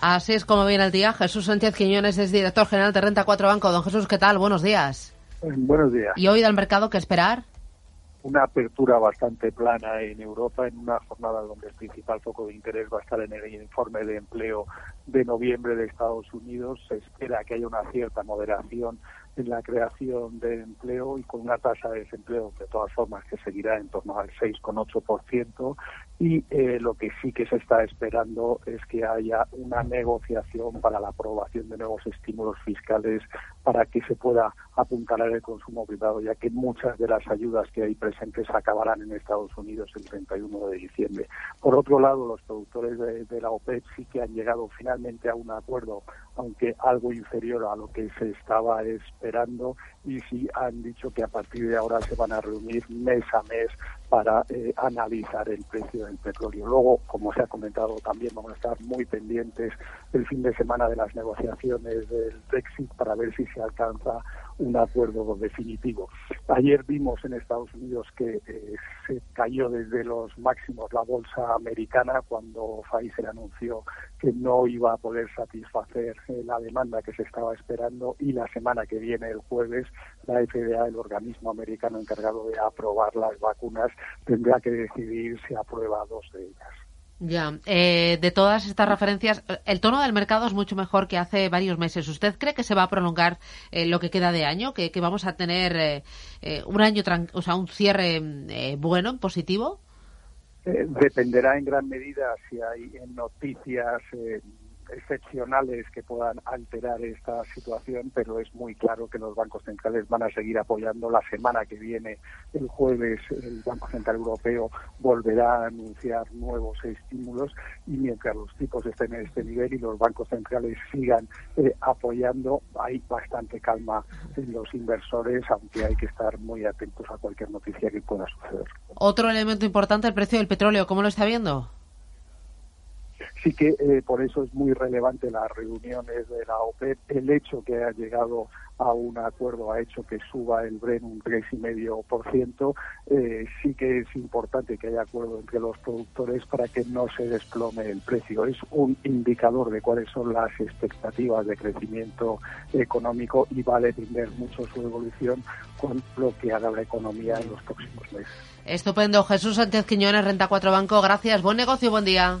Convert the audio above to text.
Así es como viene el día. Jesús Sánchez Quiñones es director general de Renta 4 Banco. Don Jesús, ¿qué tal? Buenos días. Buenos días. ¿Y hoy del mercado qué esperar? Una apertura bastante plana en Europa en una jornada donde el principal foco de interés va a estar en el informe de empleo de noviembre de Estados Unidos. Se espera que haya una cierta moderación en la creación de empleo y con una tasa de desempleo de todas formas que seguirá en torno al 6,8% y eh, lo que sí que se está esperando es que haya una negociación para la aprobación de nuevos estímulos fiscales para que se pueda apuntalar el consumo privado, ya que muchas de las ayudas que hay presentes acabarán en Estados Unidos el 31 de diciembre. Por otro lado, los productores de, de la OPEP sí que han llegado finalmente a un acuerdo, aunque algo inferior a lo que se estaba esperando, y sí han dicho que a partir de ahora se van a reunir mes a mes para eh, analizar el precio del petróleo. Luego, como se ha comentado, también vamos a estar muy pendientes el fin de semana de las negociaciones del Brexit para ver si se alcanza un acuerdo definitivo. Ayer vimos en Estados Unidos que eh, se cayó desde los máximos la bolsa americana cuando Pfizer anunció que no iba a poder satisfacer eh, la demanda que se estaba esperando y la semana que viene, el jueves, la FDA, el organismo americano encargado de aprobar las vacunas, tendrá que decidir si aprueba dos de ellas. Ya, eh, de todas estas referencias, el tono del mercado es mucho mejor que hace varios meses. ¿Usted cree que se va a prolongar eh, lo que queda de año? ¿Que, vamos a tener eh, eh un año, o sea, un cierre eh, bueno, positivo? Dependerá en gran medida si hay noticias excepcionales que puedan alterar esta situación, pero es muy claro que los bancos centrales van a seguir apoyando. La semana que viene, el jueves, el Banco Central Europeo volverá a anunciar nuevos estímulos y mientras los tipos estén en este nivel y los bancos centrales sigan eh, apoyando, hay bastante calma en los inversores, aunque hay que estar muy atentos a cualquier noticia que pueda suceder. Otro elemento importante, el precio del petróleo. ¿Cómo lo está viendo? Sí que eh, por eso es muy relevante las reuniones de la OPEP. El hecho que ha llegado a un acuerdo ha hecho que suba el Bren un 3,5%. Eh, sí que es importante que haya acuerdo entre los productores para que no se desplome el precio. Es un indicador de cuáles son las expectativas de crecimiento económico y va a depender mucho su evolución con lo que haga la economía en los próximos meses. Estupendo. Jesús Sánchez Quiñones, Renta 4 Banco. Gracias. Buen negocio, buen día.